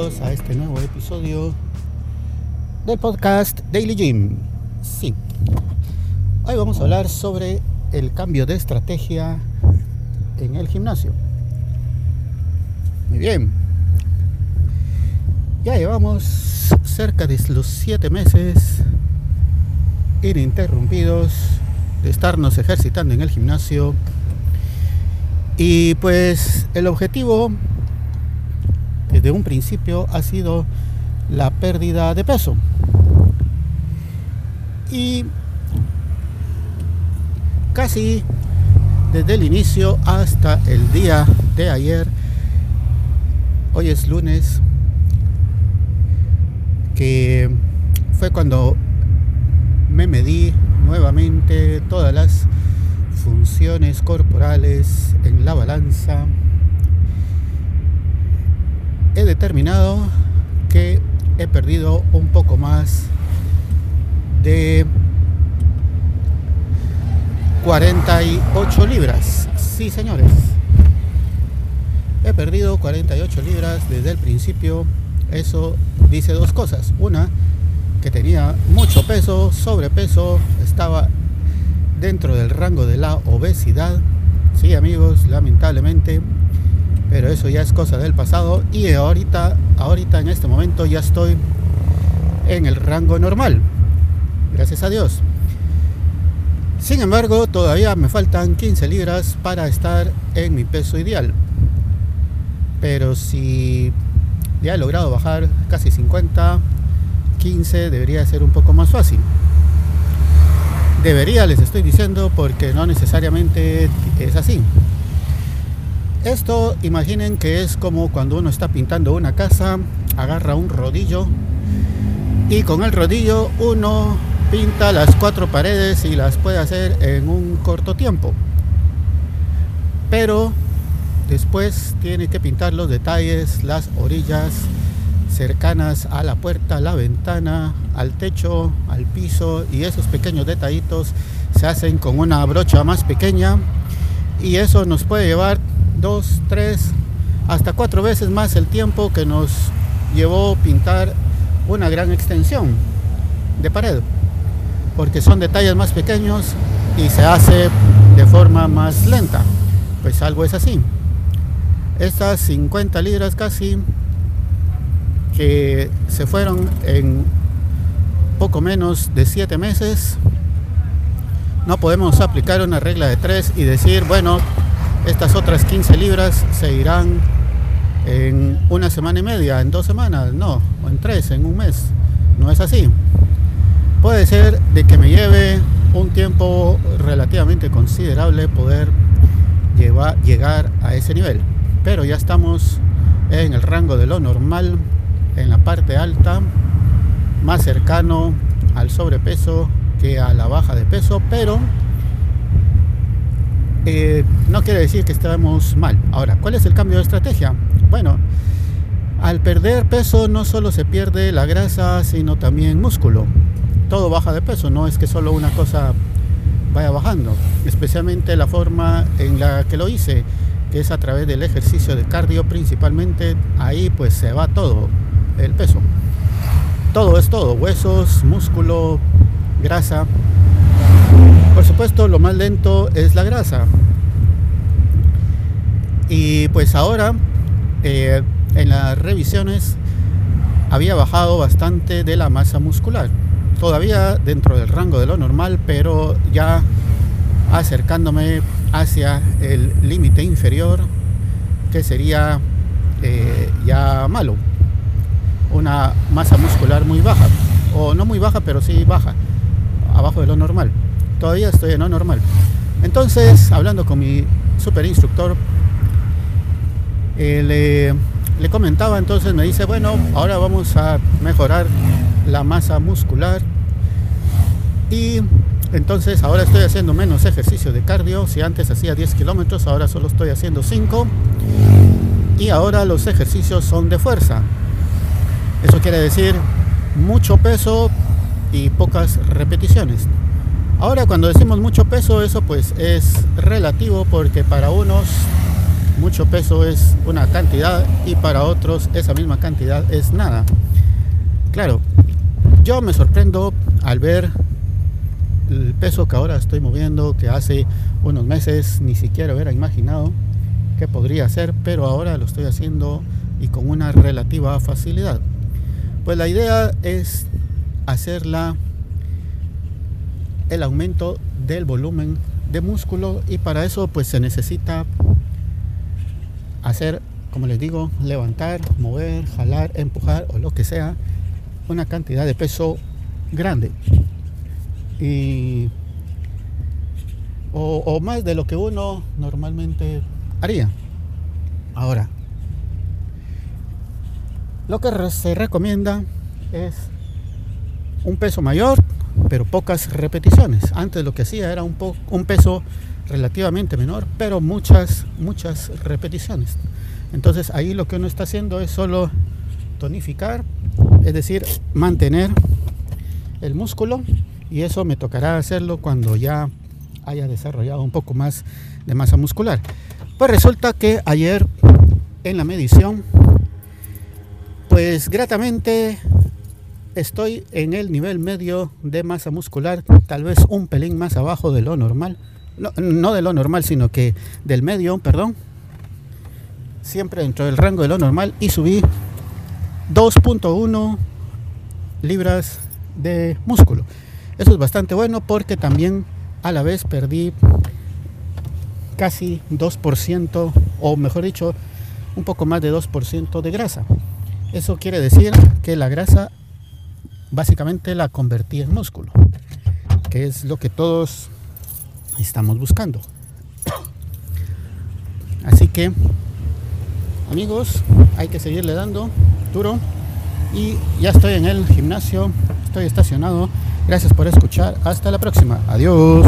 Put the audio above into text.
a este nuevo episodio del podcast Daily Gym. Sí, hoy vamos a hablar sobre el cambio de estrategia en el gimnasio. Muy bien, ya llevamos cerca de los 7 meses ininterrumpidos de estarnos ejercitando en el gimnasio y pues el objetivo desde un principio ha sido la pérdida de peso. Y casi desde el inicio hasta el día de ayer, hoy es lunes, que fue cuando me medí nuevamente todas las funciones corporales en la balanza, he determinado que he perdido un poco más de 48 libras. Sí, señores. He perdido 48 libras desde el principio. Eso dice dos cosas. Una, que tenía mucho peso, sobrepeso, estaba dentro del rango de la obesidad. Sí, amigos, lamentablemente, pero eso ya es cosa del pasado y ahorita, ahorita en este momento ya estoy en el rango normal. Gracias a Dios. Sin embargo, todavía me faltan 15 libras para estar en mi peso ideal. Pero si ya he logrado bajar casi 50, 15 debería ser un poco más fácil. Debería, les estoy diciendo, porque no necesariamente es así. Esto imaginen que es como cuando uno está pintando una casa, agarra un rodillo y con el rodillo uno pinta las cuatro paredes y las puede hacer en un corto tiempo. Pero después tiene que pintar los detalles, las orillas, cercanas a la puerta, la ventana, al techo, al piso y esos pequeños detallitos se hacen con una brocha más pequeña y eso nos puede llevar dos, tres, hasta cuatro veces más el tiempo que nos llevó pintar una gran extensión de pared porque son detalles más pequeños y se hace de forma más lenta pues algo es así estas 50 libras casi que se fueron en poco menos de 7 meses. No podemos aplicar una regla de 3 y decir, bueno, estas otras 15 libras se irán en una semana y media, en dos semanas, no, o en tres, en un mes. No es así. Puede ser de que me lleve un tiempo relativamente considerable poder llegar a ese nivel. Pero ya estamos en el rango de lo normal en la parte alta, más cercano al sobrepeso que a la baja de peso, pero eh, no quiere decir que estemos mal. Ahora, ¿cuál es el cambio de estrategia? Bueno, al perder peso no solo se pierde la grasa, sino también músculo. Todo baja de peso, no es que solo una cosa vaya bajando, especialmente la forma en la que lo hice, que es a través del ejercicio de cardio principalmente, ahí pues se va todo, el peso. Todo es todo, huesos, músculo, grasa. Por supuesto, lo más lento es la grasa. Y pues ahora, eh, en las revisiones, había bajado bastante de la masa muscular. Todavía dentro del rango de lo normal, pero ya acercándome hacia el límite inferior, que sería eh, ya malo una masa muscular muy baja, o no muy baja, pero sí baja, abajo de lo normal. Todavía estoy en lo normal. Entonces, hablando con mi super instructor, eh, le, comentaba, entonces me dice, bueno, ahora vamos a mejorar la masa muscular y entonces ahora estoy haciendo menos ejercicio de cardio. Si antes hacía 10 kilómetros, ahora solo estoy haciendo 5. Y ahora los ejercicios son de fuerza. Eso quiere decir mucho peso y pocas repeticiones. Ahora cuando decimos mucho peso, eso pues es relativo porque para unos mucho peso es una cantidad y para otros esa misma cantidad es nada. Claro, yo me sorprendo al ver el peso que ahora estoy moviendo, que hace unos meses ni siquiera hubiera imaginado que podría hacer, pero ahora lo estoy haciendo y con una relativa facilidad. Pues la idea es hacerla el aumento del volumen de músculo y para eso pues se necesita hacer, como les digo, levantar, mover, jalar, empujar o lo que sea, una cantidad de peso grande. Y, o, o más de lo que uno normalmente haría. Ahora, lo que se recomienda es un peso mayor, pero pocas repeticiones. Antes lo que hacía era un, un peso relativamente menor, pero muchas, muchas repeticiones. Entonces ahí lo que uno está haciendo es solo tonificar, es decir, mantener el músculo y eso me tocará hacerlo cuando ya haya desarrollado un poco más de masa muscular. Pues resulta que ayer en la medición, pues gratamente estoy en el nivel medio de masa muscular, tal vez un pelín más abajo de lo normal. No, de lo normal, sino que del medio, perdón. Siempre dentro del rango de lo normal y subí 2.1 libras de músculo. Eso es bastante bueno porque también a la vez perdí casi 2% o mejor dicho un poco más de 2% de grasa. Eso quiere decir que la grasa básicamente la convertí en músculo, que es lo que todos estamos buscando. Así que, amigos, hay que seguirle dando duro. Y ya estoy en el gimnasio, estoy estacionado. Gracias por escuchar. Hasta la próxima. Adiós.